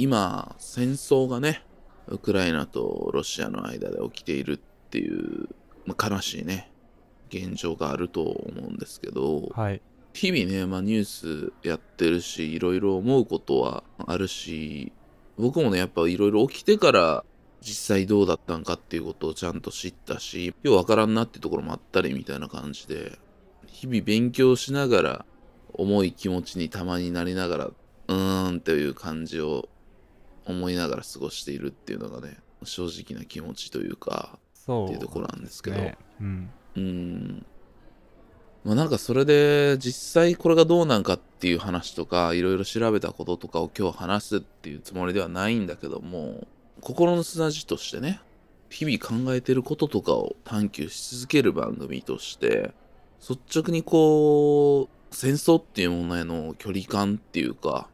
今、戦争がね、ウクライナとロシアの間で起きているっていう、まあ、悲しいね、現状があると思うんですけど、はい。日々ね、まあ、ニュースやってるし、いろいろ思うことはあるし、僕もね、やっぱいろいろ起きてから実際どうだったんかっていうことをちゃんと知ったし、ようわからんなっていうところもあったりみたいな感じで、日々勉強しながら、重い気持ちにたまになりながら、うーんっていう感じを思いながら過ごしているっていうのがね、正直な気持ちというか、そう、っていうところなんですけどね。うん。うん。まあなんかそれで実際これがどうなんかっていう話とかいろいろ調べたこととかを今日話すっていうつもりではないんだけども心の砂地としてね日々考えてることとかを探求し続ける番組として率直にこう戦争っていうものへの距離感っていうか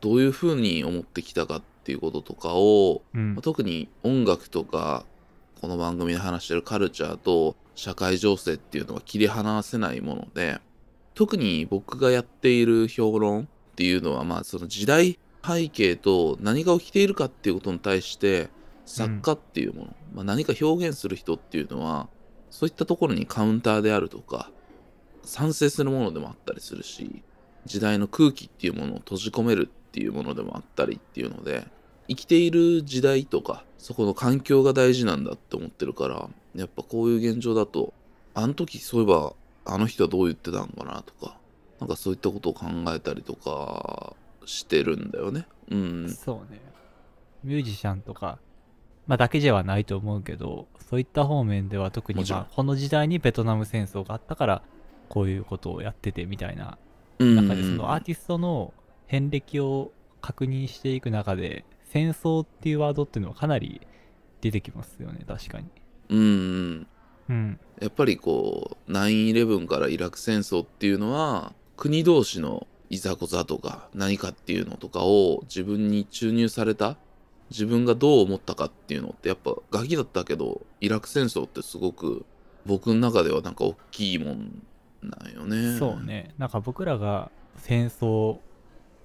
どういうふうに思ってきたかっていうこととかをうんまあ。特に音楽とかこの番組で話してるカルチャーと社会情勢っていうのは切り離せないもので特に僕がやっている評論っていうのはまあその時代背景と何が起きているかっていうことに対して作家っていうもの、まあ、何か表現する人っていうのはそういったところにカウンターであるとか賛成するものでもあったりするし時代の空気っていうものを閉じ込めるっていうものでもあったりっていうので生きている時代とかそこの環境が大事なんだって思ってるからやっぱこういう現状だとあの時そういえばあの人はどう言ってたのかなとかなんかそういったことを考えたりとかしてるんだよね。うん。そうね。ミュージシャンとか、まあ、だけではないと思うけど、そういった方面では特に、まあ、この時代にベトナム戦争があったから、こういうことをやっててみたいなうん中で、そのアーティストの遍歴を確認していく中で、戦争っていうワードっていうのはかなり出てきますよね、確かに。うんうんうん。やっぱりこう9-11からイラク戦争っていうのは国同士のいざこざとか何かっていうのとかを自分に注入された自分がどう思ったかっていうのってやっぱガキだったけどイラク戦争ってすごく僕の中ではなんか大きいもんなんよね。そう。ね。なんか僕らが戦争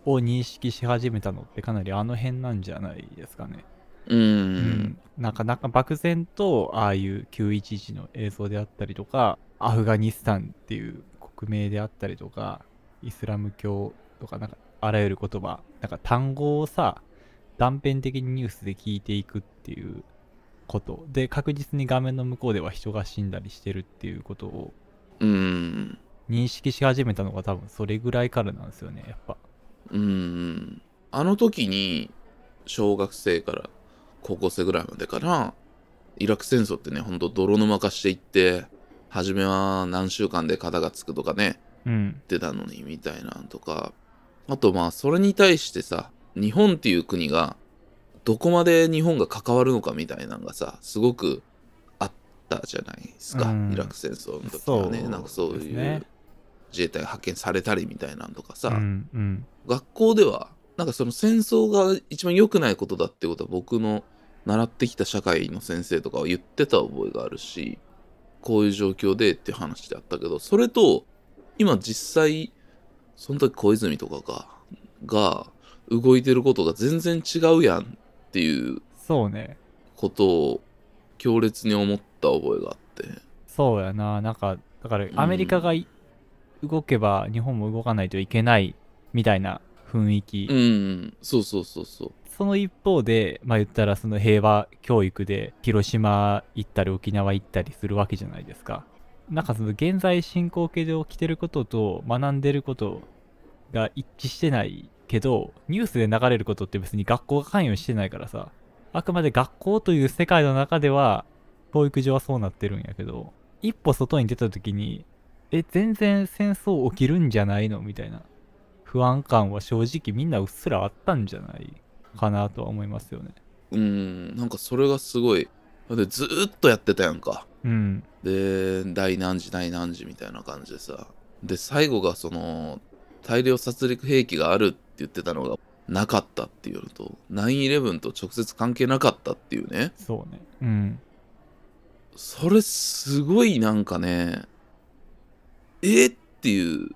を認識し始めたのってかなりあの辺なんじゃないですかね。うん。うん、なんかなんか漠然とああいう911の映像であったりとかアフガニスタンっていう国名であったりとかイスラム教とかなんかあらゆる言葉なんか単語をさ断片的にニュースで聞いていくっていうことで確実に画面の向こうでは人が死んだりしてるっていうことをうん。認識し始めたのが多分それぐらいからなんですよねやっぱうん。あの時に小学生から高校生ぐらいまでかなイラク戦争ってねほんと泥沼化していって初めは何週間で肩がつくとかねうん。言ってたのにみたいなんとかあとまあそれに対してさ日本っていう国がどこまで日本が関わるのかみたいなのがさすごくあったじゃないですか、うん。イラク戦争の時はね。なんかそういう自衛隊が派遣されたりみたいなんとかさ、うんうん。学校ではなんかその戦争が一番良くないことだってことは僕の習ってきた社会の先生とかは言ってた覚えがあるしこういう状況でっていう話であったけどそれと今実際その時小泉とかがが動いてることが全然違うやんっていうそうね。ことを強烈に思った覚えがあって。そうやな、なんか、だからアメリカがい、動けば日本も動かないといけないみたいな雰囲気、うんそうそうそうそう。その一方で、まあ言ったらその平和教育で広島行ったり沖縄行ったりするわけじゃないですか。なんかその現在進行形で起きてることと学んでることが一致してないけど、ニュースで流れることって別に学校が関与してないからさ、あくまで学校という世界の中では、教育上はそうなってるんやけど、一歩外に出た時に、え、全然戦争起きるんじゃないのみたいな不安感は正直みんなうっすらあったんじゃないかなとは思いますよね。うんなんかそれがすごいでずーっとやってたやんかうん。で第何時第何時みたいな感じでさで最後がその大量殺戮兵器があるって言ってたのがなかったっていうのと9-11と直接関係なかったっていうねそうね。うん。それすごいなんかねえっていう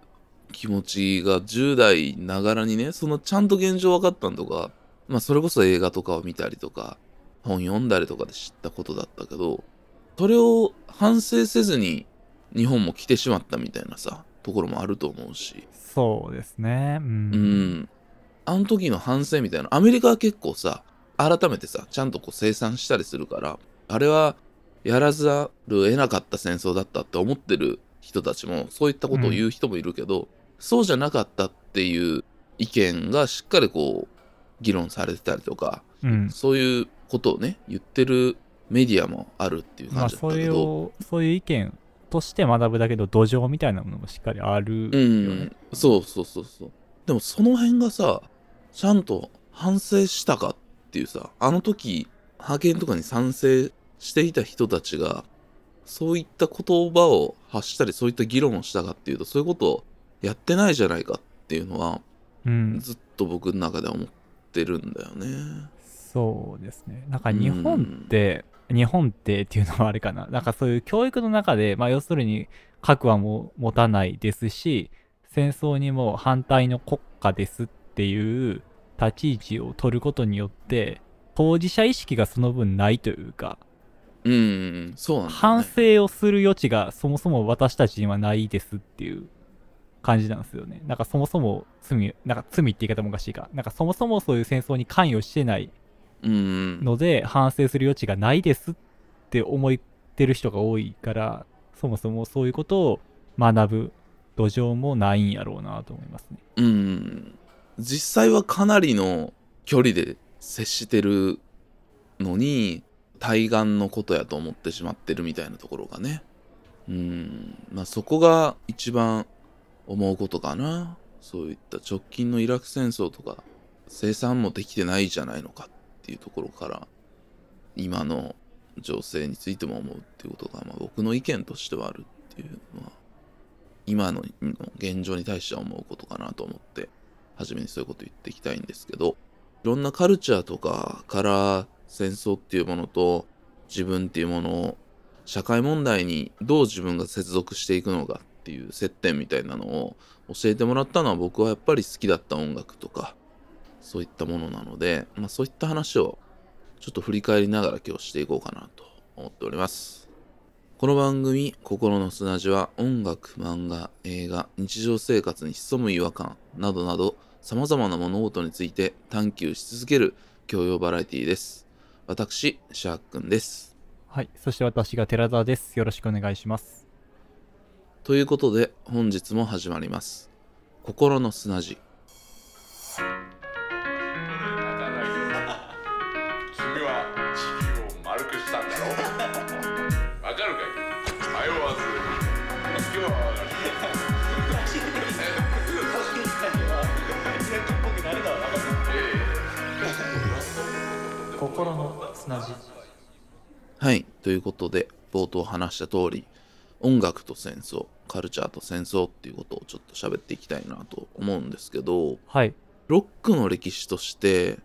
気持ちが10代ながらにねそのちゃんと現状分かったんとかまあそれこそ映画とかを見たりとか、本読んだりとかで知ったことだったけど、それを反省せずに日本も来てしまったみたいなさ、ところもあると思うし。そうですね。うん。うん。あの時の反省みたいな、アメリカは結構さ、改めてさ、ちゃんとこう生産したりするから、あれはやらざるを得なかった戦争だったって思ってる人たちも、そういったことを言う人もいるけど、そうじゃなかったっていう意見がしっかりこう、議論されてたりとか、うん。そういうことをね、言ってるメディアもあるっていうまあ、感じだったけど、を、そういう意見として学ぶだけど、土壌みたいなものもしっかりあるようね。ん、そうそうそうそう。でもその辺がさ、ちゃんと反省したかっていうさ、あの時、派遣とかに賛成していた人たちが、そういった言葉を発したり、そういった議論をしたかっていうと、そういうことをやってないじゃないかっていうのは、うん。ずっと僕の中では思ってるんだよね。そうですね。なんか日本って、日本ってっていうのはあれかな。なんかそういう教育の中で、まあ要するに核はもう持たないですし、戦争にも反対の国家ですっていう立ち位置を取ることによって、当事者意識がその分ないというか、うん、そうな反ね。省をする余地がそもそも私たちにはないですっていう感じなんですよね。なんかそもそも罪、なんか罪って言い方もおかしいか。なんかそもそもそういう戦争に関与してないうん。ので反省する余地がないですって思ってる人が多いからそもそもそういうことを学ぶ土壌もないんやろうなと思いますね。うん。実際はかなりの距離で接してるのに、対岸のことやと思ってしまってるみたいなところがね。うん。まあそこが一番思うことかな。そういった直近のイラク戦争とか、生産もできてないじゃないのかっていうところから、今の情勢についても思うっていうことが、まあ、僕の意見としてはあるっていうのは、今の現状に対しては思うことかなと思って、初めにそういうこと言っていきたいんですけど、いろんなカルチャーとかから戦争っていうものと自分っていうものを社会問題にどう自分が接続していくのかっていう接点みたいなのを教えてもらったのは僕はやっぱり好きだった音楽とかそういったものなので、まあ、そういった話をちょっと振り返りながら今日していこうかなと思っております。この番組「心の砂地」は音楽、漫画、映画、日常生活に潜む違和感などなど様々な物事について探求し続ける教養バラエティです。私、シャークンです。はい。そして私が寺田です。よろしくお願いします。ということで本日も始まります。心の砂地。心の砂地。はい。ということで冒頭話した通り音楽と戦争、カルチャーと戦争っていうことをちょっと喋っていきたいなと思うんですけど、はい。ロックの歴史として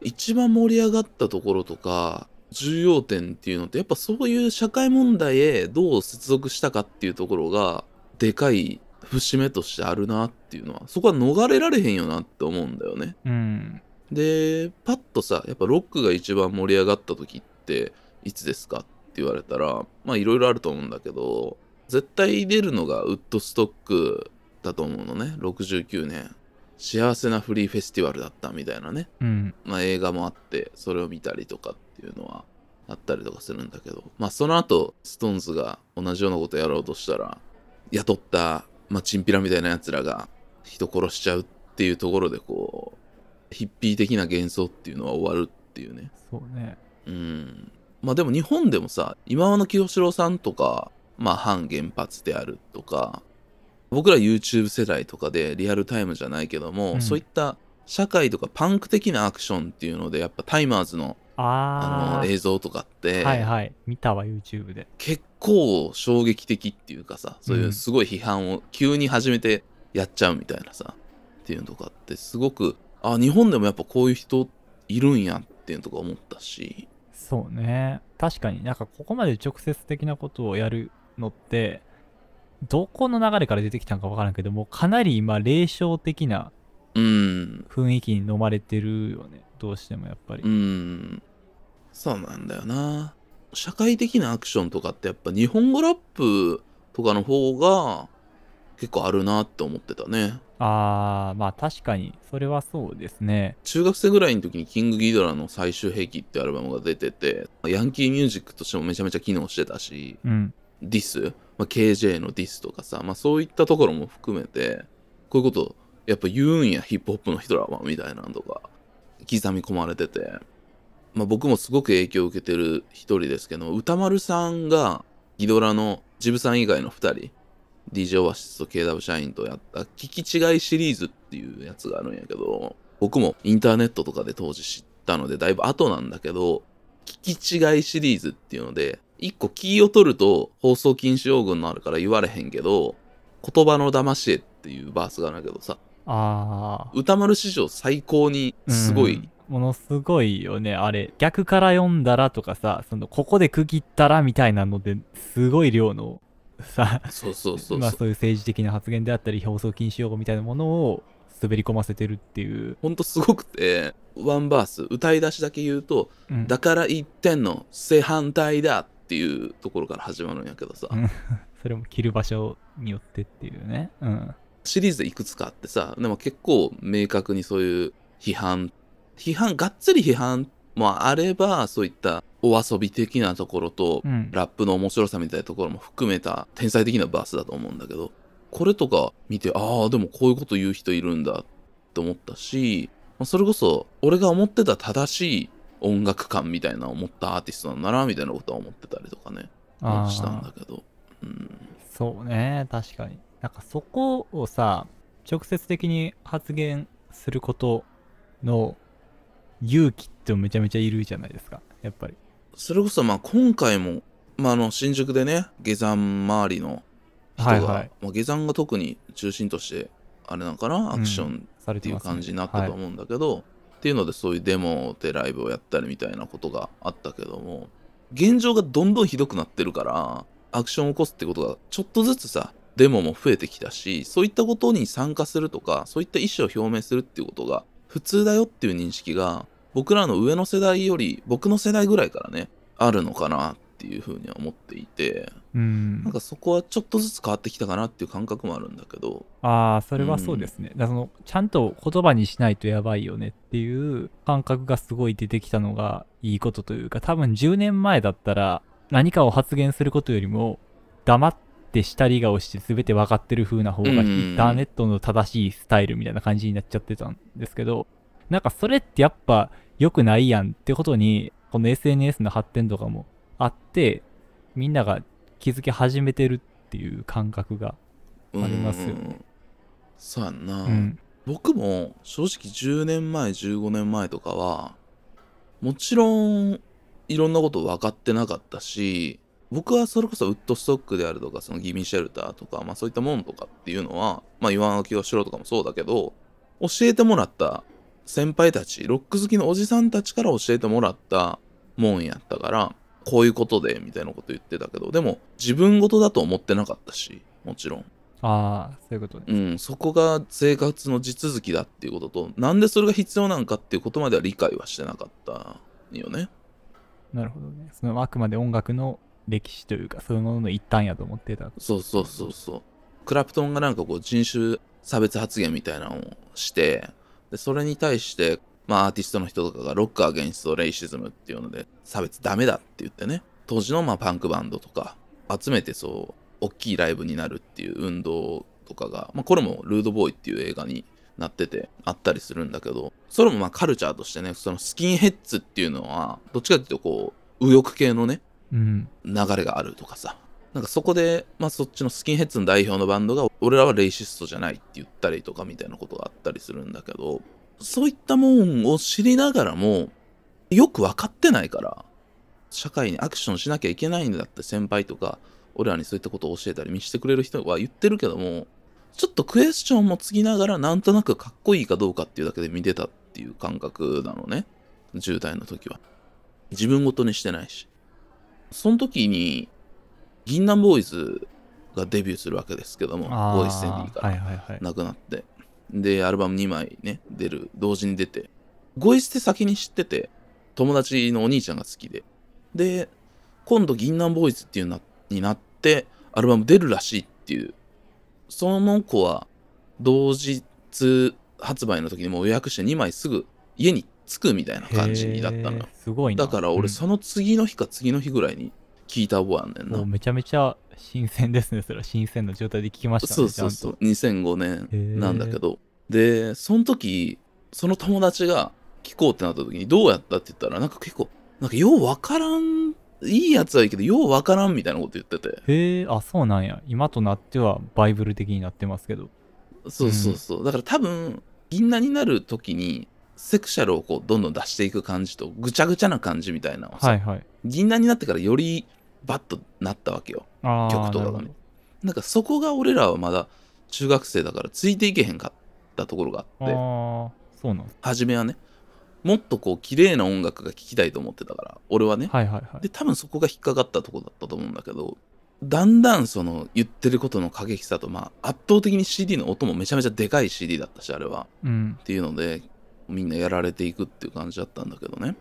一番盛り上がったところとか重要点っていうのってやっぱそういう社会問題へどう接続したかっていうところがでかい節目としてあるなっていうのはそこは逃れられへんよなって思うんだよね。うん。でパッとさやっぱロックが一番盛り上がった時っていつですかって言われたらまあいろいろあると思うんだけど絶対出るのがウッドストックだと思うのね。69年。幸せなフリーフェスティバルだったみたいなね、うん。まあ、映画もあってそれを見たりとかっていうのはあったりとかするんだけど。まあその後ストーンズが同じようなことやろうとしたら雇った、まあ、チンピラみたいなやつらが人殺しちゃうっていうところでこうヒッピー的な幻想っていうのは終わるっていうねそうね。うんまあでも日本でもさ今和の清志郎さんとかまあ反原発であるとか僕ら YouTube 世代とかでリアルタイムじゃないけども、うんそういった社会とかパンク的なアクションっていうのでやっぱタイマーズのあ。の映像とかって、はいはい。見たわ、YouTube で。結構衝撃的っていうかさそういうすごい批判を急に始めてやっちゃうみたいなさっていうのとかってすごくあ日本でもやっぱこういう人いるんやっていうのとか思ったし。そうね。確かに。なんかここまで直接的なことをやるのって、どこの流れから出てきたのかわからんけども、かなり今、霊障的なうん。雰囲気に飲まれてるよね。どうしてもやっぱり、うん。そうなんだよな。社会的なアクションとかってやっぱ日本語ラップとかの方が結構あるなって思ってたね。ああまあ確かにそれはそうですね。中学生ぐらいの時にキングギドラの最終兵器ってアルバムが出ててヤンキーミュージックとしてもめちゃめちゃ機能してたしうん。ディス、まあ、KJ のディスとかさ、まあ、そういったところも含めてこういうことやっぱ言うんやヒップホップの人らはみたいなのとか刻み込まれてて、まあ、僕もすごく影響を受けてる一人ですけど歌丸さんがギドラのジブさん以外の二人 DJ オアシスと KW 社員とやった聞き違いシリーズっていうやつがあるんやけど僕もインターネットとかで当時知ったのでだいぶ後なんだけど聞き違いシリーズっていうので一個キーを取ると放送禁止用語になるから言われへんけど言葉の騙し絵っていうバースがあるんだけどさああ歌丸史上最高にすごい、ものすごいよねあれ。逆から読んだらとかさそのここで区切ったらみたいなのですごい量のさそうそうそうそう、まあそういう政治的な発言であったり放送禁止用語みたいなものを滑り込ませてるっていう、ほんとすごくてワンバース歌い出しだけ言うとうん。だから言ってんの正反対だっていうところから始まるんやけどさ、うん。それも切る場所によってっていうね。うん。シリーズでいくつかあってさでも結構明確にそういう批判。批判がっつり批判もあればそういったお遊び的なところと、うん。ラップの面白さみたいなところも含めた天才的なバースだと思うんだけどこれとか見てああでもこういうこと言う人いるんだって思ったしまあそれこそ俺が思ってた正しい音楽感みたいなのを持ったアーティストなんだなみたいなことは思ってたりとかね。したんだけど、うん、そうね確かに。なんかそこをさ直接的に発言することの勇気ってめちゃめちゃいるじゃないですかやっぱりそれこそまあ今回も、まあ、あの新宿でね下山周りの人が、はいはい。まあ、下山が特に中心としてあれなんかなアクションされっていう感じになったと思うんだけど、っていうのでそういうデモでライブをやったりみたいなことがあったけども現状がどんどんひどくなってるからアクションを起こすってことがちょっとずつさデモも増えてきたしそういったことに参加するとかそういった意思を表明するっていうことが普通だよっていう認識が僕らの上の世代より僕の世代ぐらいからねあるのかなっていうふうには思っていてうん。なんかそこはちょっとずつ変わってきたかなっていう感覚もあるんだけど。ああそれはそうですね、だからそのちゃんと言葉にしないとやばいよねっていう感覚がすごい出てきたのがいいことというか多分10年前だったら何かを発言することよりも黙って下り顔して全て分かってる風な方がイうんうんうん。ンターネットの正しいスタイルみたいな感じになっちゃってたんですけどなんかそれってやっぱ良くないやんってことにこの SNS の発展とかもあってみんなが気づき始めてるっていう感覚がありますよね。うん。そうやんな、うん。僕も正直10年前15年前とかはもちろんいろんなこと分かってなかったし僕はそれこそウッドストックであるとかそのギミシェルターとか、まあ、そういったものとかっていうのはまあ岩垣をしろとかもそうだけど教えてもらった先輩たちロック好きのおじさんたちから教えてもらったもんやったからこういうことでみたいなこと言ってたけどでも自分事だと思ってなかったしもちろんああそういうことねうん、そこが生活の地続きだっていうこととなんでそれが必要なんかっていうことまでは理解はしてなかったよね。なるほどね。そのあくまで音楽の歴史というか、そういうものの一端やと思ってた。そうそうそうそう。クラプトンがなんかこう人種差別発言みたいなのをしてでそれに対して、まあ、アーティストの人とかがロックアゲンストレイシズムっていうので差別ダメだって言ってね当時のまあパンクバンドとか集めてそう大きいライブになるっていう運動とかが、まあ、これもルードボーイっていう映画になっててあったりするんだけどそれもまあカルチャーとしてねそのスキンヘッズっていうのはどっちかっていうとこう右翼系のねうん。流れがあるとかさなんかそこで、まあ、そっちのスキンヘッズの代表のバンドが俺らはレイシストじゃないって言ったりとかみたいなことがあったりするんだけどそういったもんを知りながらもよく分かってないから社会にアクションしなきゃいけないんだって先輩とか俺らにそういったことを教えたり見せてくれる人は言ってるけどもちょっとクエスチョンもつきながらなんとなくかっこいいかどうかっていうだけで見てたっていう感覚なのね。10代の時は。自分ごとにしてないし。その時に銀杏ボーイズがデビューするわけですけどもあボーイステンディから。はいはいはい。亡くなって。でアルバム2枚ね出る。同時に出て。ゴイステ先に知ってて友達のお兄ちゃんが好きで。で今度銀杏ボーイズっていうなになってアルバム出るらしいっていう。その子は同日発売の時にもう予約して2枚すぐ家に着くみたいな感じだったのよ。すごいな。だからうん。俺その次の日か次の日ぐらいに聞いた覚えあんねんな、もうめちゃめちゃ新鮮ですねそれは。新鮮な状態で聞きましたねそうそうそう。ち2005年なんだけど。でその時その友達が聞こうってなった時にどうやったって言ったらなんか結構なんかようわからんいいやつはいいけどようわからんみたいなこと言ってて。へえあそうなんや。今となってはバイブル的になってますけど。そうそうそう、だから多分銀杏になる時にセクシャルをこうどんどん出していく感じとぐちゃぐちゃな感じみたいなはいはい。銀杏になってからよりバッとなったわけよ。曲とかがね。なんかそこが俺らはまだ中学生だからついていけへんかったところがあってそうなん初めはねもっとこう綺麗な音楽が聴きたいと思ってたから俺はね、はいはいはい。で多分そこが引っかかったとこだったと思うんだけどだんだんその言ってることの過激さとまあ圧倒的に CD の音もめちゃめちゃでかい CD だったしあれは。うん。っていうのでみんなやられていくっていう感じだったんだけどね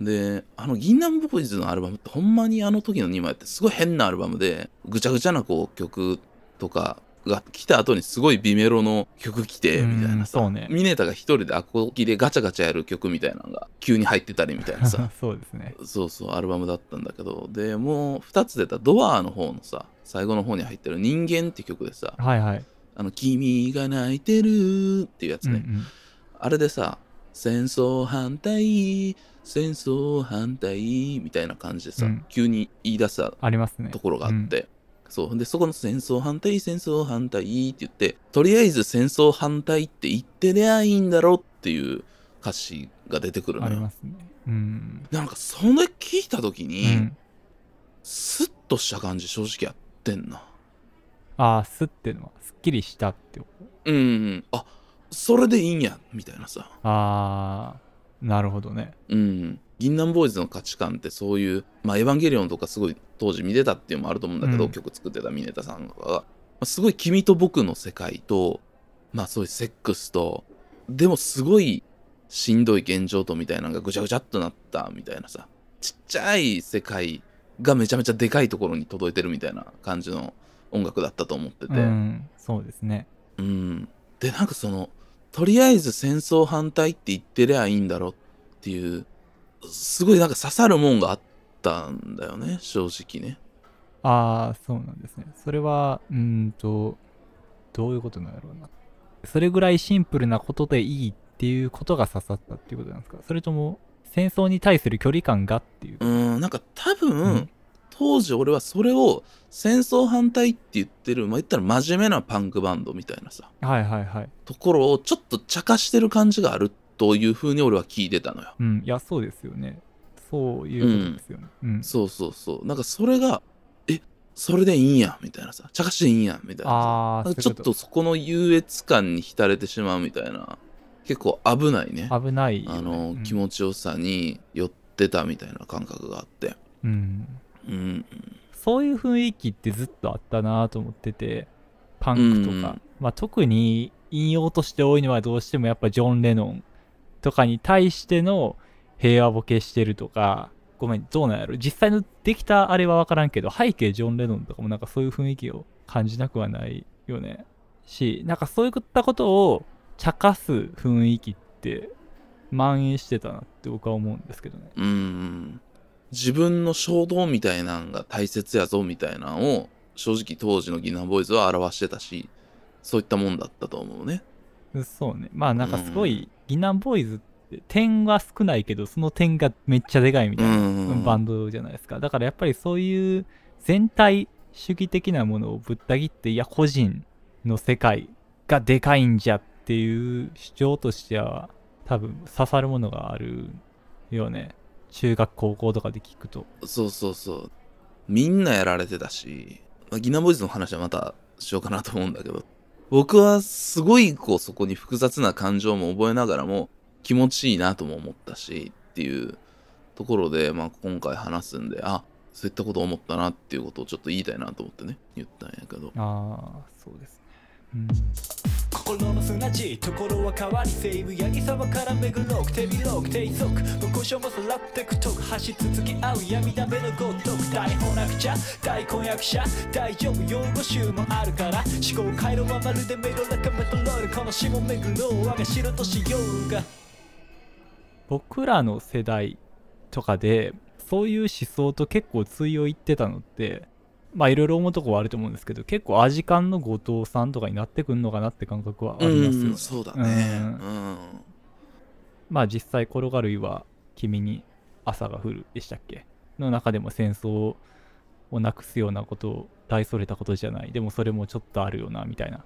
であの銀杏ボーイズのアルバムってほんまにあの時の2枚ってすごい変なアルバムでぐちゃぐちゃなこう曲とかが来た後にすごい美メロの曲来てみたいなそうね。ミネタが一人でアコギでガチャガチャやる曲みたいなのが急に入ってたりみたいなさ。そうですね。そうそうアルバムだったんだけどでもう2つ出たドアの方のさ最後の方に入ってる「人間」って曲でさはいはい「あの君が泣いてる」っていうやつね、うんうん。あれでさ、戦争反対、戦争反対みたいな感じでさ、うん。急に言い出したありますね。ところがあって、そう。で、そこの戦争反対、戦争反対って言って、とりあえず戦争反対って言ってりゃいいんだろっていう歌詞が出てくるうんあのよ。りますね。うん。なんか、それ聞いた時うに、ん。スッとした感じ正直やってんな。ああすってのは。すっきりしたってこと？うんうん。あ、それでいいんや、みたいなさ。ああなるほどね。うん、銀杏ボーイズの価値観ってそういう、まあ、エヴァンゲリオンとかすごい当時見てたっていうのもあると思うんだけど、うん。曲作ってたミネタさんが、まあ、すごい君と僕の世界と、まあそういうセックスと、でもすごいしんどい現状とみたいなのがぐちゃぐちゃっとなったみたいなさ、ちっちゃい世界がめちゃめちゃでかいところに届いてるみたいな感じの音楽だったと思ってて、うん。そうですね。うん。で、なんかその、とりあえず戦争反対って言ってりゃいいんだろっていう、すごいなんか刺さるもんがあったんだよね、正直ね。ああそうなんですね。それはうーんとどういうことなんだろうな。それぐらいシンプルなことでいいっていうことが刺さったっていうことなんですか？それとも戦争に対する距離感がっていう？うん、なんか多分、うん当時俺はそれを戦争反対って言ってる、まあ言ったら真面目なパンクバンドみたいなさ、はいはいはい。ところをちょっと茶化してる感じがあるというふうに俺は聞いてたのよ。うんいやそうですよね。そういうことですよね。うん、そうそうそう。なんかそれが、え、それでいいんや、みたいなさ、茶化していいんや、みたいなさ。ちょっとそこの優越感に浸れてしまうみたいな。結構危ないね。危ないよね、あの、うん。気持ちよさに寄ってたみたいな感覚があって。うんうん。そういう雰囲気ってずっとあったなと思っててパンクとか、うん。まあ、特に引用として多いのはどうしてもやっぱジョン・レノンとかに対しての平和ボケしてるとか。ごめんどうなんやろ。実際のできたあれは分からんけど背景ジョン・レノンとかもなんかそういう雰囲気を感じなくはないよね。しなんかそういったことを茶化す雰囲気って蔓延してたなって僕は思うんですけどね。うん自分の衝動みたいなんが大切やぞみたいなのを正直当時のギナーボーイズは表してたしそういったもんだったと思うねそうね。まあなんかすごい、ギナーボーイズって点は少ないけど、その点がめっちゃでかいみたいなうんバンドじゃないですか。だからやっぱりそういう全体主義的なものをぶった切って、いや、個人の世界がでかいんじゃっていう主張としては、多分刺さるものがあるよね。中学、高校とかで聞くと。そうそうそうみんなやられてたし、まあ、ギナーボーイズの話はまたしようかなと思うんだけど僕はすごいこうそこに複雑な感情も覚えながらも気持ちいいなとも思ったしっていうところで、まあ、今回話すんであそういったこと思ったなっていうことをちょっと言いたいなと思ってね言ったんやけどああ、そうですね。うん心の砂地ところは変わり西武八木沢から目黒く手広く低速無故障もさらってくとく走り続き合う闇だめのごとく大本なくちゃ大婚約者大丈夫用語集もあるから思考回路はまるでメロラカメトロールこの下目黒我が城としようが僕らの世代とかでそういう思想と結構通用いってたのってまあいろいろ思うとこはあると思うんですけど結構アジカンの後藤さんとかになってくんのかなって感覚はありますよ。ねうんそうだね。ううん。まあ実際転がる岩は君に朝が降るでしたっけの中でも戦争をなくすようなことを大それたことじゃない。でもそれもちょっとあるよなみたいな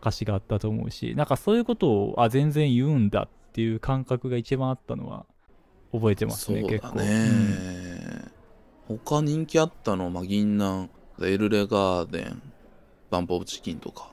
歌詞があったと思うし。なんかそういうことをあ全然言うんだっていう感覚が一番あったのは覚えてますねそう結構、だね、他人気あったのまあ銀杏エルレガーデンバンプオブチキンとか。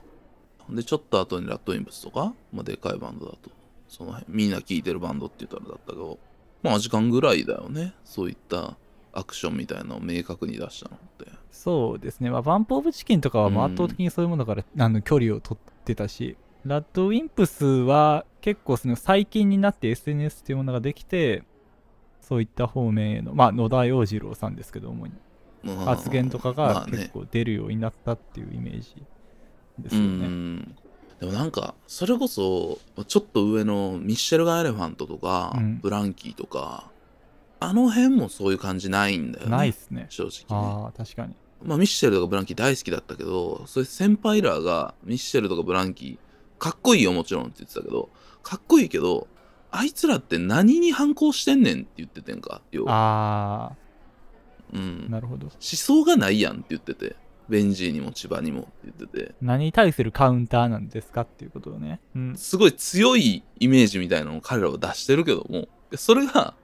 でちょっと後にラッドインプスとか、まあ、でかいバンドだと。その辺みんな聴いてるバンドって言ったらだったけど。まあ時間ぐらいだよね。そういったアクションみたいなのを明確に出したのって。そうですね、まあ、バンプ・オブ・チキンとかは圧倒的にそういうものから、あの距離を取ってたし、ラッドウィンプスは結構その最近になって SNS っていうものができて、そういった方面への、まあ、野田洋次郎さんですけど、主に。うん発言とかが結構出るようになったっていうイメージですうよね。んでもなんかそれこそちょっと上のミッシェルガン・エレファントとか、うんブランキーとかあの辺もそういう感じないんだよねないっすね。正直ねああ、確かに。まあミッシェルとかブランキー大好きだったけどそういう先輩らがミッシェルとかブランキーかっこいいよもちろんって言ってたけどかっこいいけどあいつらって何に反抗してんねんって言っててんか要はあうんあ、なるほど。思想がないやんって言っててベンジーにも千葉にもって言ってて何に対するカウンターなんですかっていうことをね。うん。すごい強いイメージみたいなのを彼らは出してるけども、それが、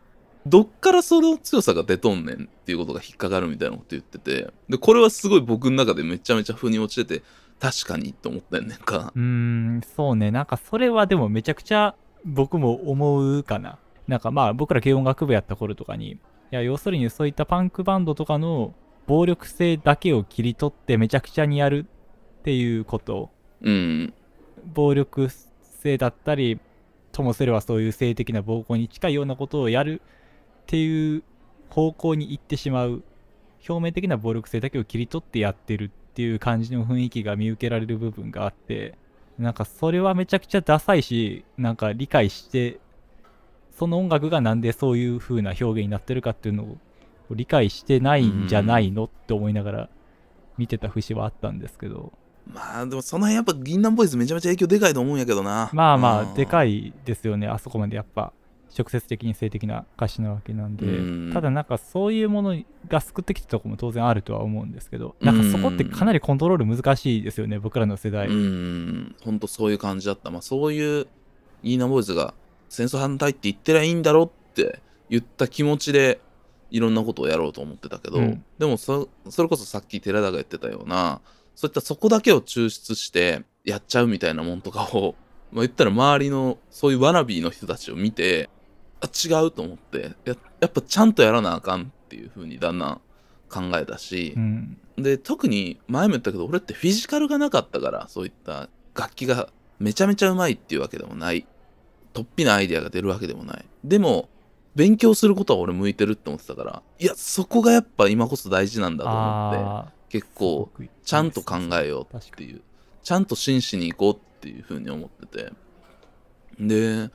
どっからその強さが出とんねんっていうことが引っかかるみたいなこと言ってて、で、これはすごい僕の中でめちゃめちゃ腑に落ちてて、確かにと思ったんねんか。うーん、そうね。なんかそれはでもめちゃくちゃ僕も思うかな。なんかまあ僕ら軽音楽部やった頃とかに、いや要するにそういったパンクバンドとかの暴力性だけを切り取ってめちゃくちゃにやるっていうこと。うん。暴力性だったり、ともすればそういう性的な暴行に近いようなことをやるっていう方向に行ってしまう。表面的な暴力性だけを切り取ってやってるっていう感じの雰囲気が見受けられる部分があって、なんかそれはめちゃくちゃダサいし、なんか理解して、その音楽がなんでそういう風な表現になってるかっていうのを理解してないんじゃないのって思いながら見てた節はあったんですけど、まあでもその辺やっぱ銀杏ボーイズめちゃめちゃ影響でかいと思うんやけどな。まあまあ、でかい。いですよね、あそこまでやっぱ、直接的に性的な歌詞なわけなんで、うんただなんかそういうものが救ってきたとこも当然あるとは思うんですけど、なんかそこってかなりコントロール難しいですよね、僕らの世代。うん。ほんとそういう感じだった。まあそういうギーナボーイズが戦争反対って言ってりゃいいんだろって言った気持ちでいろんなことをやろうと思ってたけど、うんでもそそれこそさっき寺田が言ってたようなそういったそこだけを抽出してやっちゃうみたいなもんとかを、まあ、言ったら周りのそういうワナビーの人たちを見てあ違うと思ってややっぱちゃんとやらなあかんっていう風にだんだん考えたしう、ん。で特に前も言ったけど俺ってフィジカルがなかったからそういった楽器がめちゃめちゃうまいっていうわけでもない突飛なアイデアが出るわけでもないでも勉強することは俺向いてるって思ってたからいやそこがやっぱ今こそ大事なんだと思ってあ結あ、構ちゃんと考えよう。っていうちゃんと真摯に行こうっていう風に思っててで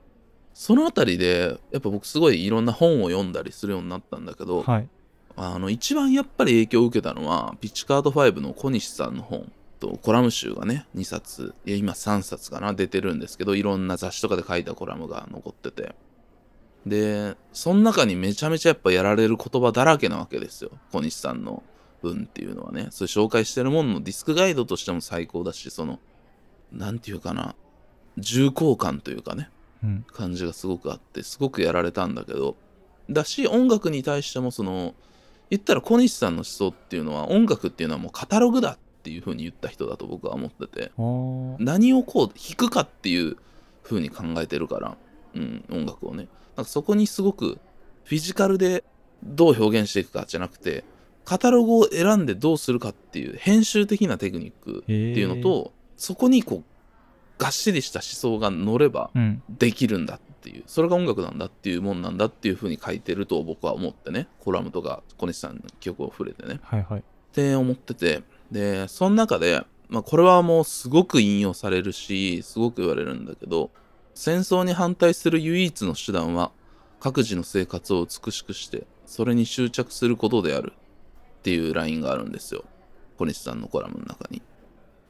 そのあたりでやっぱ僕すごいいろんな本を読んだりするようになったんだけど、はい。あの一番やっぱり影響を受けたのはピッチカード5の小西さんの本とコラム集がね2冊いや今3冊かな出てるんですけどいろんな雑誌とかで書いたコラムが残ってて。でその中にめちゃめちゃやっぱやられる言葉だらけなわけですよ。小西さんの文っていうのはね。そういう紹介してるもののディスクガイドとしても最高だしそのなんていうかな重厚感というかねうん。感じがすごくあってすごくやられたんだけど。だし音楽に対してもその言ったら小西さんの思想っていうのは音楽っていうのはもうカタログだっていう風に言った人だと僕は思ってて。何をこう弾くかっていう風に考えてるから、うん、音楽をね。なんかそこにすごくフィジカルでどう表現していくかじゃなくてカタログを選んでどうするかっていう編集的なテクニックっていうのと、そこにこうがっしりした思想が乗ればうん。できるんだっていう。それが音楽なんだっていうもんなんだっていうふうに書いてると僕は思ってね。コラムとか小西さんの記憶を触れてね。はいはい。って思っててでその中で、まあ、これはもうすごく引用されるしすごく言われるんだけど戦争に反対する唯一の手段は各自の生活を美しくしてそれに執着することであるっていうラインがあるんですよ。小西さんのコラムの中に。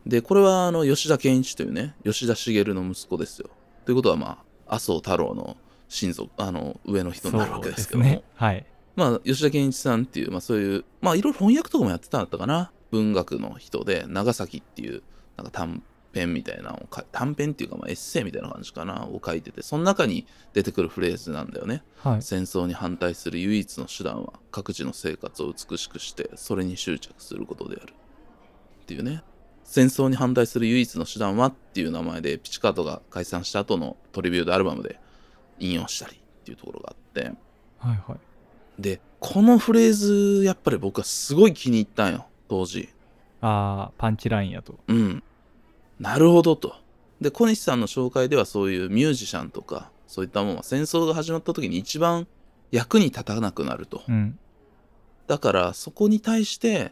でこれはあの吉田健一というね吉田茂の息子ですよ。ということはまあ麻生太郎の親族あの上の人になるわけですけども。ね。はい。まあ、吉田健一さんっていう、まあそういう、まあいろいろ翻訳とかもやってたんだったかな。文学の人で、長崎っていう、なんか短編みたいなのを短編っていうか、まあエッセイみたいな感じかな、を書いてて、その中に出てくるフレーズなんだよね。はい戦争に反対する唯一の手段は、各自の生活を美しくして、それに執着することである。っていうね。戦争に反対する唯一の手段はっていう名前で、ピチカートが解散した後のトリビュートアルバムで引用したりっていうところがあって、はいはいで、このフレーズ、やっぱり僕はすごい気に入ったんよ、当時。ああパンチラインやとうん。なるほどと。で、小西さんの紹介ではそういうミュージシャンとか、そういったものは戦争が始まった時に一番役に立たなくなると。うんだから、そこに対して、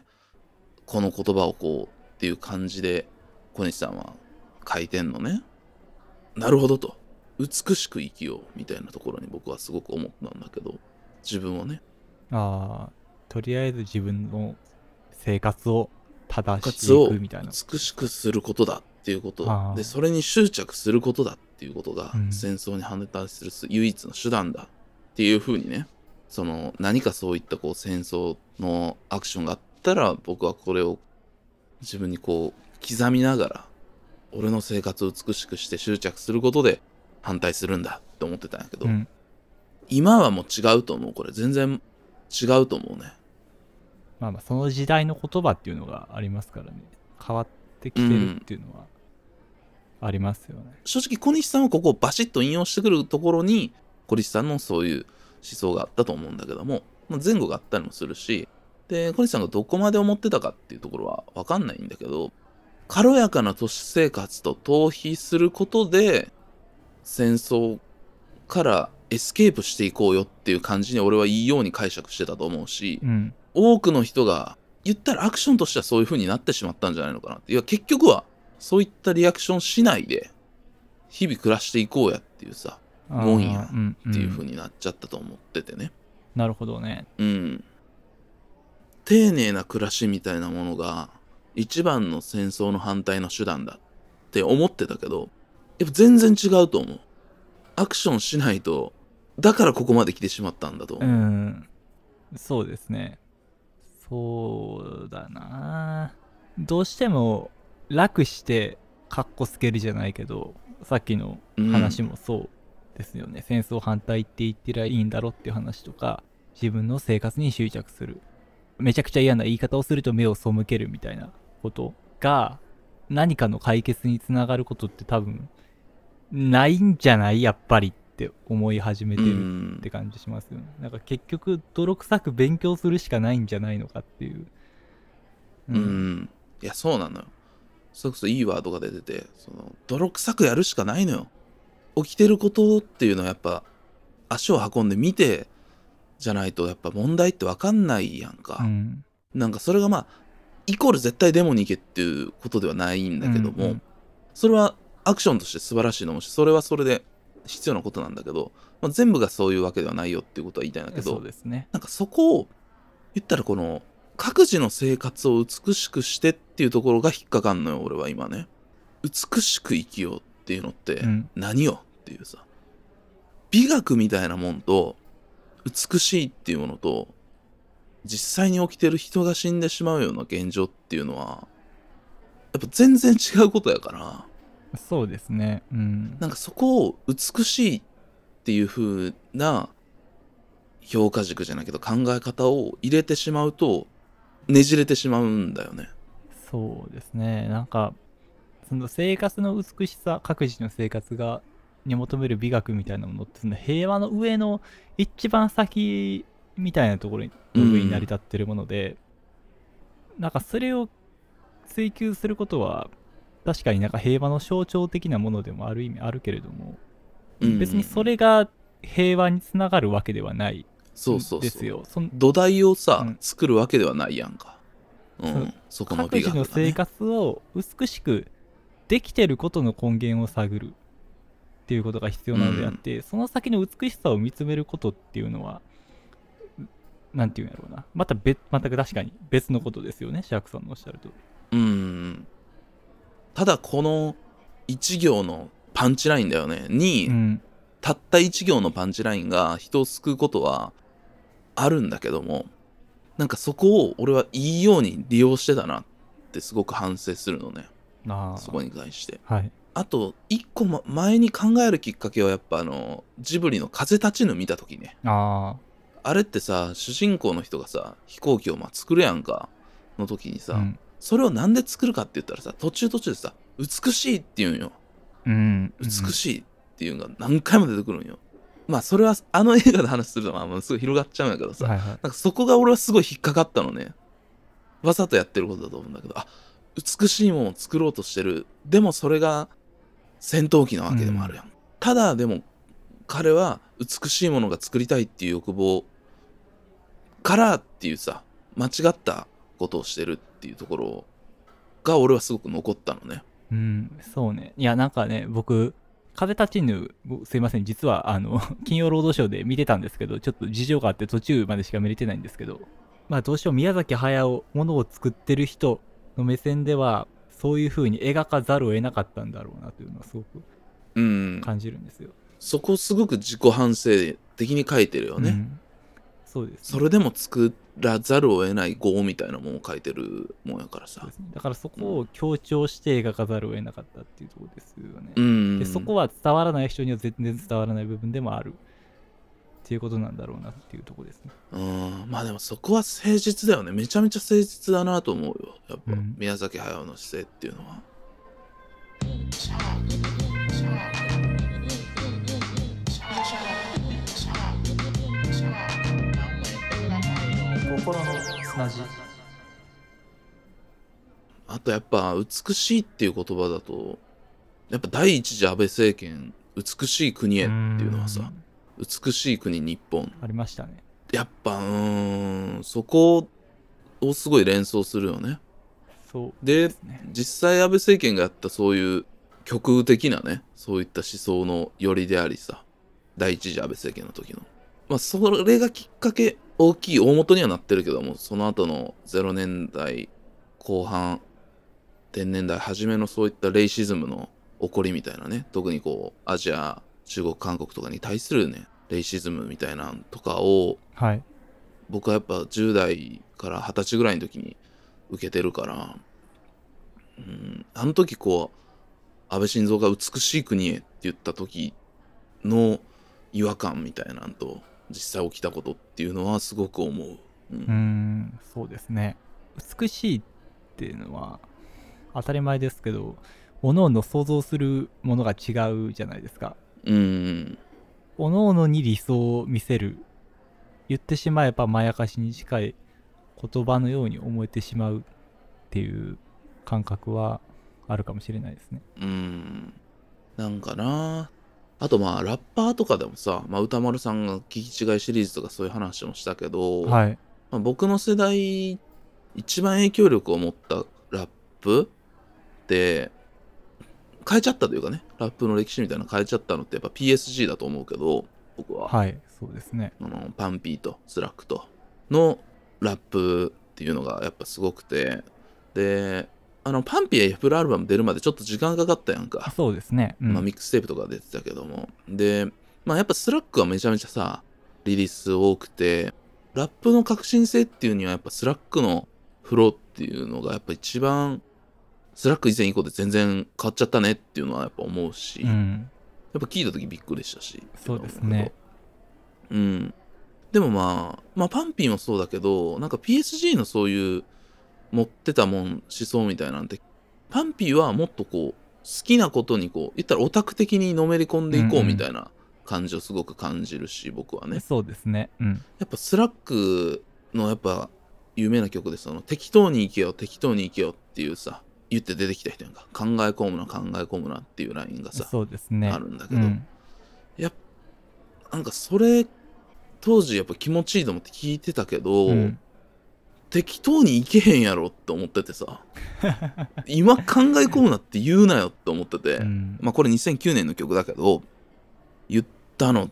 この言葉をこうっていう感じで、小西さんは書いてんのね。なるほどと。美しく生きようみたいなところに僕はすごく思ったんだけど、自分をね。ああとりあえず自分の生活を正していくみたいな。美しくすることだっていうこと。でそれに執着することだっていうことがうん。戦争に反対する唯一の手段だっていうふうにね。その何かそういったこう戦争のアクションがあったら僕はこれを自分にこう刻みながら俺の生活を美しくして執着することで反対するんだって思ってたんやけど、うん。今はもう違うと思うこれ。全然違うと思うねまあまあその時代の言葉っていうのがありますからね。変わってきてるっていうのはありますよね、正直小西さんはここをバシッと引用してくるところに小西さんのそういう思想があったと思うんだけども、まあ、前後があったりもするしで小西さんがどこまで思ってたかっていうところは分かんないんだけど軽やかな都市生活と逃避することで戦争からエスケープしていこうよっていう感じに俺はいいように解釈してたと思うし、うん多くの人が言ったらアクションとしてはそういう風になってしまったんじゃないのかなって。いや結局はそういったリアクションしないで日々暮らしていこうやっていうさもんやうんっていう風んになっちゃったと思っててね。なるほどね。うん。丁寧な暮らしみたいなものが一番の戦争の反対の手段だって思ってたけどやっぱ全然違うと思う。アクションしないとだからここまで来てしまったんだと思う。う、ん。そうですねそうだな。どうしても楽してカッコつけるじゃないけどさっきの話もそうですよね、戦争反対って言ってりゃいいんだろっていう話とか自分の生活に執着する。めちゃくちゃ嫌な言い方をすると目を背けるみたいなことが何かの解決につながることって多分ないんじゃない？やっぱり。って思い始めてうるん。って感じしますよね。なんか結局泥臭く勉強するしかないんじゃないのかっていう。うん、いやそうなのよ。それこそいいワードが出ててその泥臭くやるしかないのよ。起きてることっていうのはやっぱ足を運んで見てじゃないとやっぱ問題って分かんないやんか、うん。なんかそれがまあイコール絶対デモに行けっていうことではないんだけども、うんうん。それはアクションとして素晴らしいのもしそれはそれで必要なことなんだけど、まあ、全部がそういうわけではないよっていうことは言いたいんだけどそうですね。なんかそこを言ったらこの各自の生活を美しくしてっていうところが引っかかんのよ俺は今ね。美しく生きようっていうのってうん。何よっていうさ。美学みたいなもんと美しいっていうものと実際に起きてる人が死んでしまうような現状っていうのはやっぱ全然違うことやからそうですね。うん。なんかそこを美しいっていう風な評価軸じゃないけど考え方を入れてしまうとねじれてしまうんだよね。そうですね。なんか、その生活の美しさ、各自の生活が、に求める美学みたいなものって、その平和の上の一番先みたいなところに、に成り立ってるもので、なんかそれを追求することは確かになんか平和の象徴的なものでもある意味あるけれども、うん。別にそれが平和につながるわけではないそうそうですよ。土台をさ、うん。作るわけではないやんか。うん、そこの各美学が、ね、自の生活を美しくできてることの根源を探るっていうことが必要なのであって、その先の美しさを見つめることっていうのはなんていうんやろうな。また別全く確かに別のことですよね。シャークさんのおっしゃるとうん。ただこの一行のパンチラインだよね。に、うんたった一行のパンチラインが人を救うことはあるんだけども、なんかそこを俺はいいように利用してたなってすごく反省するのね。そこに対して。はいあと、一個ま前に考えるきっかけはやっぱあの、ジブリの風立ちぬ見た時ね。ああれってさ、主人公の人がさ、飛行機をまあ作るやんか、の時にさ、あうん、それをなんで作るかって言ったらさ、途中途中でさ、美しいって言うんよ。うん、美しいっていうのが何回も出てくるんよ。まあそれはあの映画で話するとまあまあすごい広がっちゃうんやけどさ、はいはいなんかそこが俺はすごい引っかかったのね。わざとやってることだと思うんだけど、あ美しいものを作ろうとしてる。でもそれが戦闘機なわけでもあるやん。ただでも彼は美しいものが作りたいっていう欲望からっていうさ、間違ったことをしてるっていうところが俺はすごく残ったのね。うん、そうね。いや、なんかね、僕、風立ちぬ、ごすいません、実は、あの、金曜ロードショーで見てたんですけど、ちょっと事情があって途中までしか見れてないんですけど、まあ、どうしよう、宮崎駿、ものを作ってる人の目線では、そういう風に描かざるを得なかったんだろうなというのはすごくうん。感じるんですよ。そこすごく自己反省的に書いてるよね。うんそうです、ね。それでも作らざるを得ない業みたいなものを書いてるもんやからさねだからそこを強調して描かざるを得なかったっていうところですよね。うん。でそこは伝わらない人には全然伝わらない部分でもあるっていうことなんだろうなっていうところですね。うん。まあでもそこは誠実だよね。めちゃめちゃ誠実だなと思うよ。やっぱ、うん宮崎駿の姿勢っていうのは。心の砂地。あとやっぱ美しいっていう言葉だと、やっぱ第一次安倍政権、美しい国へっていうのはさ、ん美しい国日本。ありましたね。やっぱ、うーん、そこをすごい連想するよね。そうでね。実際安倍政権がやったそういう極右的なねそういった思想の寄りでありさ第一次安倍政権の時のまあそれがきっかけ大きい大元にはなってるけどもその後の0年代後半10年代初めのそういったレイシズムの起こりみたいなね特にこうアジア中国韓国とかに対するねレイシズムみたいなんとかをはい。僕はやっぱ10代から20歳ぐらいの時に受けてるから、うん、あの時こう安倍晋三が美しい国へって言った時の違和感みたいなんと実際起きたことっていうのはすごく思う。ううーん、そうですね。美しいっていうのは当たり前ですけど、各々想像するものが違うじゃないですか。うん、各々に理想を見せる。言ってしまえばまやかしに近い言葉のように思えてしまうっていう感覚はあるかもしれないですね。うん、なんかなあとまあラッパーとかでもさ、まあ、宇多丸さんが聞き違いシリーズとかそういう話もしたけど、はい。まあ、僕の世代一番影響力を持ったラップって変えちゃったというかねラップの歴史みたいなの変えちゃったのってやっぱ PSG だと思うけど僕は、はい、そうですね。あの PUNPEE と 5lack とのラップっていうのがやっぱすごくてであの PUNPEE やフルアルバム出るまでちょっと時間かかったやんか、そうですね。うん。まあ、ミックステープとか出てたけども。でまあやっぱ5lack はめちゃめちゃさリリース多くてラップの革新性っていうにはやっぱ5lack のフローっていうのがやっぱ一番5lack 以前以降で全然変わっちゃったねっていうのはやっぱ思うし、やっうん、ぱ聞いた時びっくりしたし。そうですね。うん。でもまあまあ PUNPEE もそうだけどなんか PSG のそういう持ってたもん思想みたいなんて PUNPEE はもっとこう好きなことにこう言ったらオタク的にのめり込んでいこうんううんみたいな感じをすごく感じるし、僕はね。そうですね。うん。やっぱ5lack のやっぱ有名な曲でその適当に生きよう適当に生きようっていうさ言って出てきた人やんか。考え込むな考え込むなっていうラインがさそうですね。あるんだけど、うん。やっなんかそれ当時やっぱ気持ちいいと思って聞いてたけど、うん適当にいけへんやろって思っててさ。今考え込むなって言うなよって思ってて、うん。まあこれ2009年の曲だけど言ったのっ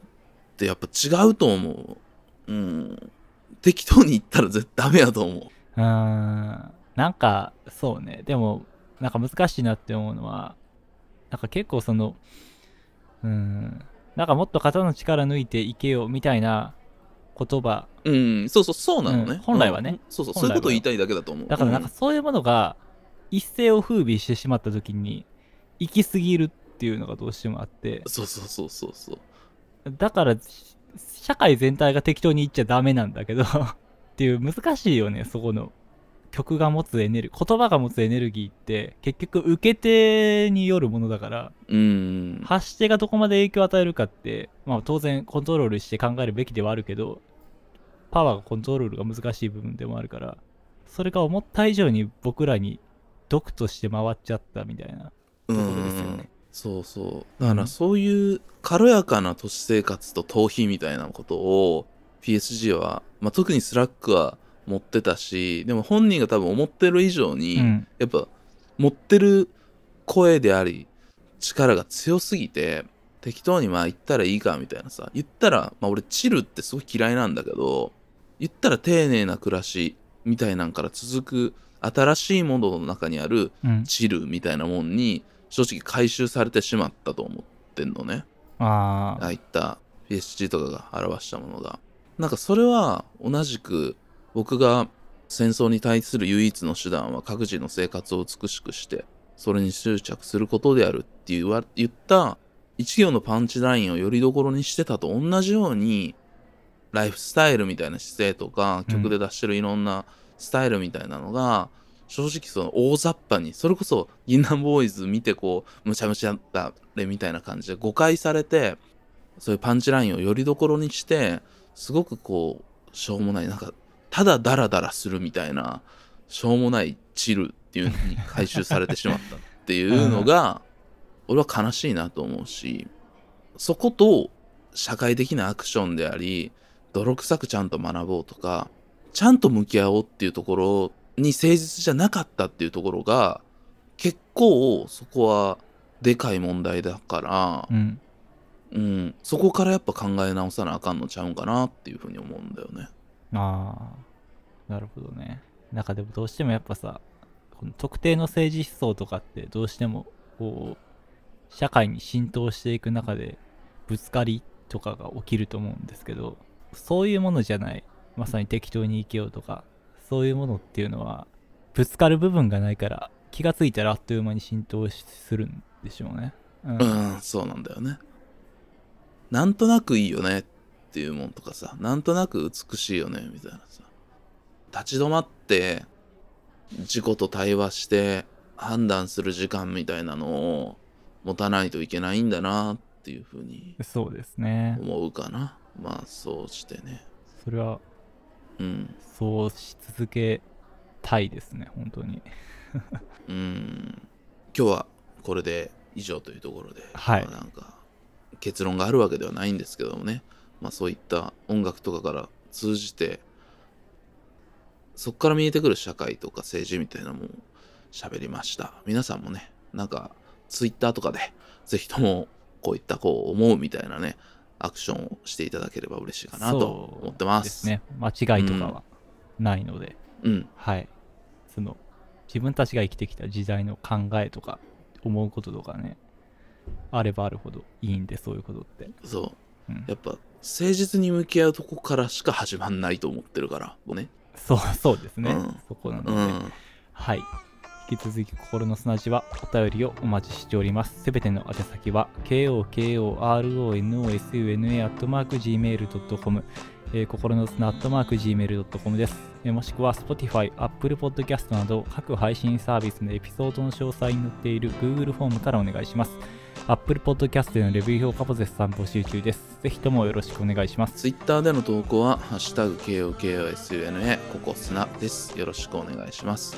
てやっぱ違うと思う。うん。適当に言ったら絶対ダメやと思う。うー。んなんかそうね。でもなんか難しいなって思うのはなんか結構そのうーん。なんかもっと肩の力抜いていけよみたいな言葉。うん。そうそうそうなのね、うん。本来はね。うん。そうそうそういうことを言いたいだけだと思う。だからなんかそういうものが一世を風靡してしまった時に行き過ぎるっていうのがどうしてもあって。うんそうそうそうそうそう。だからし社会全体が適当に言っちゃダメなんだけど。っていう難しいよねそこの曲が持つエネルギー言葉が持つエネルギーって結局受け手によるものだからうん。発し手がどこまで影響を与えるかって、まあ、当然コントロールして考えるべきではあるけどパワーがコントロールが難しい部分でもあるからそれが思った以上に僕らに毒として回っちゃったみたいな。うところですよねん。そうそう。だからそういう軽やかな都市生活と逃避みたいなことを PSG は、まあ、特に5lack は持ってたしでも本人が多分思ってる以上に、うん。やっぱ持ってる声であり力が強すぎて適当にまあ言ったらいいかみたいなさ言ったらまあ俺チルってすごい嫌いなんだけど言ったら丁寧な暮らしみたいなんから続く新しいものの中にあるうん。チルみたいなもんに正直回収されてしまったと思ってんのね。ああああいった。PSG とかが表したものが。なんかそれは同じく僕が戦争に対する唯一の手段は各自の生活を美しくしてそれに執着することであるって言わ言った一行のパンチラインをよりどころにしてたと同じようにライフスタイルみたいな姿勢とか曲で出してるいろんなスタイルみたいなのが、正直その大雑把にそれこそ銀杏ボーイズ見てこうむちゃむちゃだれみたいな感じで誤解されてそういうパンチラインをよりどころにしてすごくこうしょうもないなんかただダラダラするみたいなしょうもないチルっていうのに回収されてしまったっていうのが 俺は悲しいなと思うしそこと社会的なアクションであり泥臭くちゃんと学ぼうとかちゃんと向き合おうっていうところに誠実じゃなかったっていうところが結構そこはでかい問題だからう、ん。うん、そこからやっぱ考え直さなあかんのちゃうんかなっていうふうに思うんだよね。ああなるほどねなんかでもどうしてもやっぱさこの特定の政治思想とかってどうしてもこう社会に浸透していく中でぶつかりとかが起きると思うんですけどそういうものじゃないまさに適当に生きようとかそういうものっていうのはぶつかる部分がないから気がついたらあっという間に浸透するんでしょうねうんうん、そうなんだよね。なんとなくいいよねっていうもんとかさ、なんとなく美しいよねみたいなさ。立ち止まって、自己と対話して判断する時間みたいなのを持たないといけないんだなっていうふうにそうですね思うかな。まあそうしてね。それはうん。そうし続けたいですね本当に うん。今日はこれで以上というところで、はいまあなんか結論があるわけではないんですけどもね、まあ、そういった音楽とかから通じてそこから見えてくる社会とか政治みたいなもんを喋りました。皆さんもねなんかツイッターとかでぜひともこういったこう思うみたいなねアクションをしていただければ嬉しいかなと思ってます。ですね。間違いとかはないので、うん。はい。その自分たちが生きてきた時代の考えとか思うこととかねあればあるほどいいんでそういうことって、そう。うん。やっぱ誠実に向き合うとこからしか始まんないと思ってるからねそうそうですね、うん。そこなので、うん。はい。引き続き心の砂地はお便りをお待ちしております。すべての宛先は kokorosuna.gmail.com えー心の砂 .gmail.com です、えーもしくは Spotify、Apple Podcast など各配信サービスのエピソードの詳細に載っている Google フォームからお願いします。Apple Podcast でのレビュー評価も絶賛募集中です。ぜひともよろしくお願いします。ツイッターでの投稿は、ハッシュタグ KOKOSUNA ココスナです。よろしくお願いします。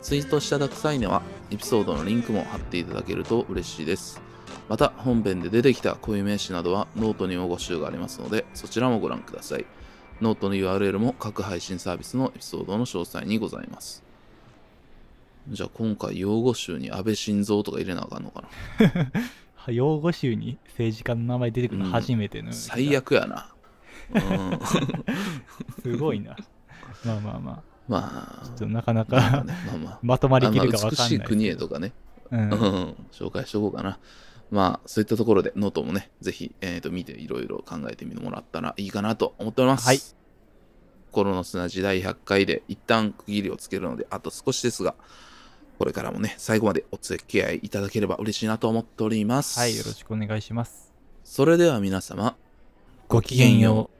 ツイートしていただく際には、エピソードのリンクも貼っていただけると嬉しいです。また、本編で出てきた固有名詞などはノートにも用語集がありますので、そちらもご覧ください。ノートの URL も各配信サービスのエピソードの詳細にございます。じゃあ今回用語集に安倍晋三とか入れなあかんのかな？用語集に政治家の名前出てくるの初めての、最悪やな。うん、すごいなまあまあまあまあ、ちょっとなかなまあかね、まあまあ。まとまりきるかわかんない美しい国へとかね、うんうん、紹介しとこうかな。まあ、そういったところで、ノートもね、ぜひ、えー、と見ていろいろ考えてみてもらったらいいかなと思っております。はい。心の砂時代100回で一旦区切りをつけるので、あと少しですが、これからもね、最後までお付き合いいただければ嬉しいなと思っております。はいよろしくお願いしますそれでは皆様、ごきげんよう